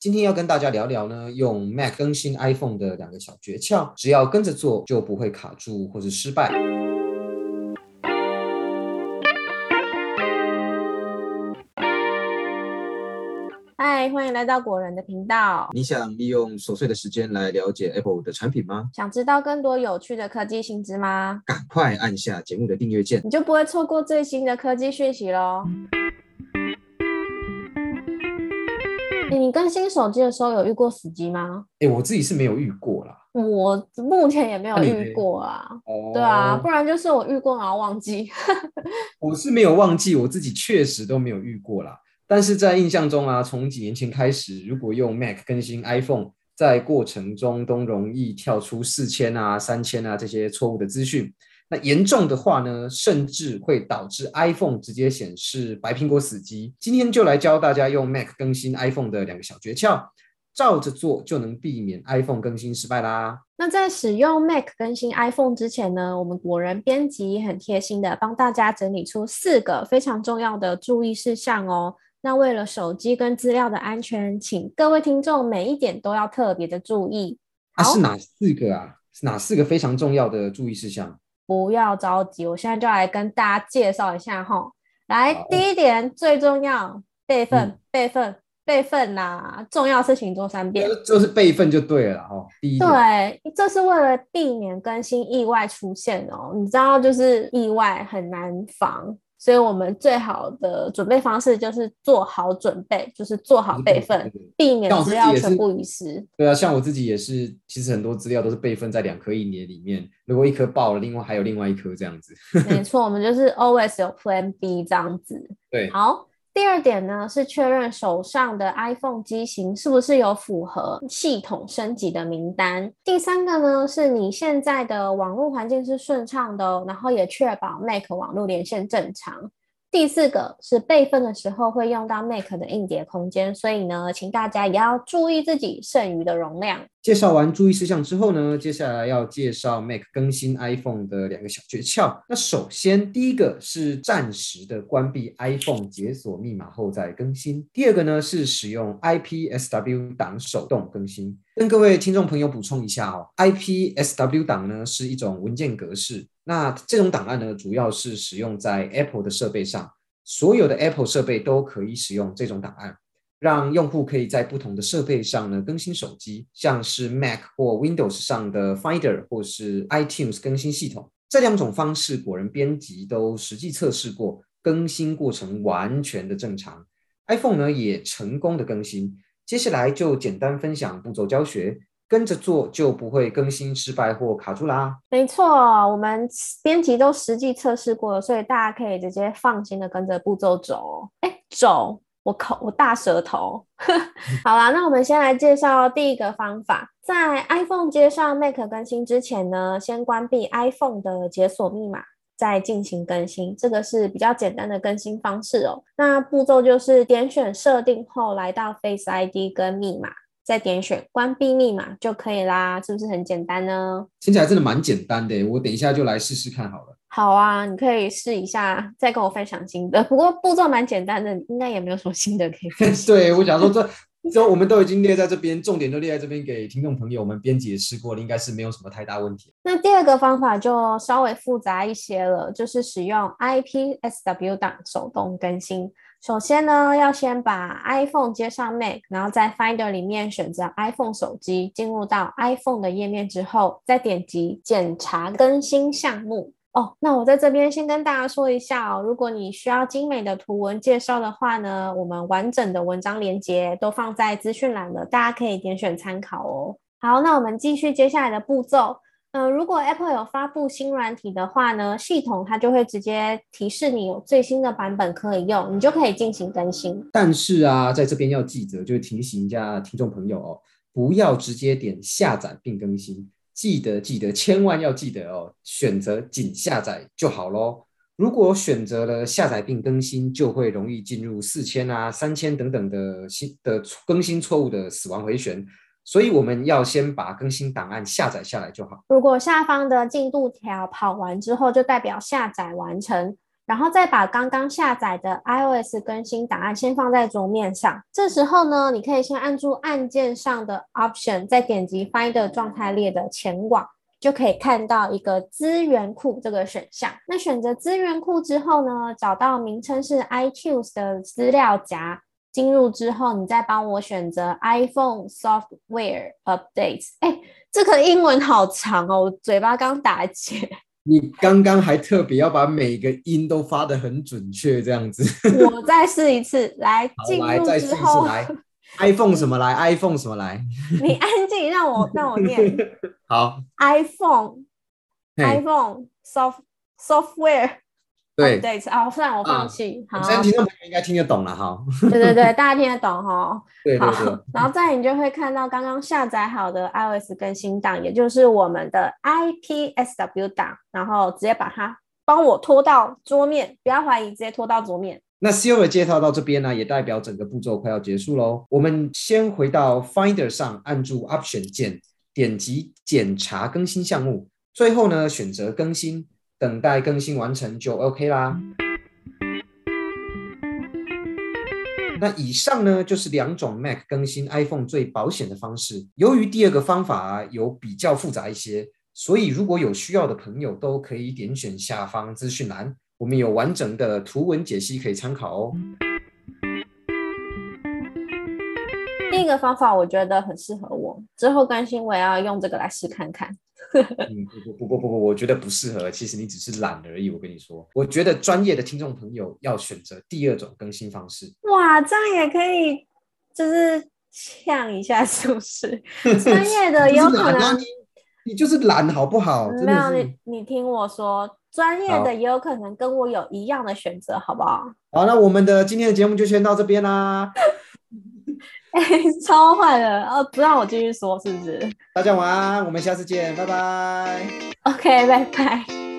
今天要跟大家聊聊呢，用 Mac 更新 iPhone 的两个小诀窍，只要跟着做，就不会卡住或是失败。嗨，欢迎来到果仁的频道。你想利用琐碎的时间来了解 Apple 的产品吗？想知道更多有趣的科技新知吗？赶快按下节目的订阅键，你就不会错过最新的科技讯息喽。你更新手机的时候有遇过死机吗？哎，我自己是没有遇过啦。我目前也没有遇过啊。哦。对啊，不然就是我遇过然后忘记。我是没有忘记，我自己确实都没有遇过啦。但是在印象中啊，从几年前开始，如果用 Mac 更新 iPhone，在过程中都容易跳出四千啊、三千啊这些错误的资讯。那严重的话呢，甚至会导致 iPhone 直接显示白苹果死机。今天就来教大家用 Mac 更新 iPhone 的两个小诀窍，照着做就能避免 iPhone 更新失败啦。那在使用 Mac 更新 iPhone 之前呢，我们果仁编辑很贴心的帮大家整理出四个非常重要的注意事项哦。那为了手机跟资料的安全，请各位听众每一点都要特别的注意。啊，是哪四个啊？是哪四个非常重要的注意事项？不要着急，我现在就来跟大家介绍一下哈。来，第一点最重要，备份，备份，备份啦！重要事情做三遍，就是备份就对了哈。第一，对，这是为了避免更新意外出现哦。你知道，就是意外很难防。所以我们最好的准备方式就是做好准备，就是做好备份，避免资料全部遗失。对啊，像我自己也是，其实很多资料都是备份在两颗一年里面，如果一颗爆了，另外还有另外一颗这样子。没错，我们就是 always 有 Plan B 这样子。对，好。第二点呢，是确认手上的 iPhone 机型是不是有符合系统升级的名单。第三个呢，是你现在的网络环境是顺畅的，哦然后也确保 Mac 网络连线正常。第四个是备份的时候会用到 Mac 的硬碟空间，所以呢，请大家也要注意自己剩余的容量。介绍完注意事项之后呢，接下来要介绍 Mac 更新 iPhone 的两个小诀窍。那首先第一个是暂时的关闭 iPhone 解锁密码后再更新。第二个呢是使用 IPSW 档手动更新。跟各位听众朋友补充一下哦，IPSW 档呢是一种文件格式。那这种档案呢，主要是使用在 Apple 的设备上，所有的 Apple 设备都可以使用这种档案，让用户可以在不同的设备上呢更新手机，像是 Mac 或 Windows 上的 Finder 或是 iTunes 更新系统。这两种方式，果仁编辑都实际测试过，更新过程完全的正常。iPhone 呢也成功的更新。接下来就简单分享步骤教学。跟着做就不会更新失败或卡住啦。没错，我们编辑都实际测试过了，所以大家可以直接放心的跟着步骤走。哎，走，我口我大舌头。好啦，那我们先来介绍第一个方法，在 iPhone 接上 Mac 更新之前呢，先关闭 iPhone 的解锁密码，再进行更新。这个是比较简单的更新方式哦。那步骤就是点选设定后，来到 Face ID 跟密码。再点选关闭密码就可以啦，是不是很简单呢？听起来真的蛮简单的，我等一下就来试试看好了。好啊，你可以试一下，再跟我分享新的。不过步骤蛮简单的，应该也没有什么新的可以分享。对，我想说这这我们都已经列在这边，重点都列在这边给听众朋友，我们编辑也试过了，应该是没有什么太大问题。那第二个方法就稍微复杂一些了，就是使用 IPSW 档手动更新。首先呢，要先把 iPhone 接上 Mac，然后在 Finder 里面选择 iPhone 手机，进入到 iPhone 的页面之后，再点击检查更新项目。哦，那我在这边先跟大家说一下哦，如果你需要精美的图文介绍的话呢，我们完整的文章连接都放在资讯栏了，大家可以点选参考哦。好，那我们继续接下来的步骤。嗯，如果 Apple 有发布新软体的话呢，系统它就会直接提示你有最新的版本可以用，你就可以进行更新。但是啊，在这边要记得，就是提醒一下听众朋友哦，不要直接点下载并更新，记得记得，千万要记得哦，选择仅下载就好喽。如果选择了下载并更新，就会容易进入四千啊、三千等等的新的更新错误的死亡回旋。所以我们要先把更新档案下载下来就好。如果下方的进度条跑完之后，就代表下载完成。然后再把刚刚下载的 iOS 更新档案先放在桌面上。这时候呢，你可以先按住按键上的 Option，再点击 Finder 状态列的前往，就可以看到一个资源库这个选项。那选择资源库之后呢，找到名称是 iTunes 的资料夹。进入之后，你再帮我选择 iPhone Software Updates。哎，这个英文好长哦，我嘴巴刚打结。你刚刚还特别要把每个音都发的很准确，这样子。我再试一次，来进入之后，来 iPhone 什么来？iPhone 什么来？你安静，让我让我念。好，iPhone，iPhone Soft Software。对对啊，算我放弃。好，现在听众朋友应该听得懂了哈。对对对，大家听得懂 哈。对对对。然后再你就会看到刚刚下载好的 iOS 更新档，也就是我们的 IPSW 档，然后直接把它帮我拖到桌面，不要怀疑，直接拖到桌面。那 Silver 介绍到这边呢，也代表整个步骤快要结束喽。我们先回到 Finder 上，按住 Option 键，点击检查更新项目，最后呢选择更新。等待更新完成就 OK 啦。那以上呢就是两种 Mac 更新 iPhone 最保险的方式。由于第二个方法有比较复杂一些，所以如果有需要的朋友都可以点选下方资讯栏，我们有完整的图文解析可以参考哦。第一个方法我觉得很适合我，之后更新我也要用这个来试看看。嗯，不不不不不，我觉得不适合。其实你只是懒而已。我跟你说，我觉得专业的听众朋友要选择第二种更新方式。哇，这样也可以，就是呛一下，是不是？专业的 有可能你你就是懒，好不好？没有你，你听我说，专业的也有可能跟我有一样的选择，好不好？好，那我们的今天的节目就先到这边啦。哎，超坏的，哦，不让我继续说，是不是？大家晚安，我们下次见，拜拜。OK，拜拜。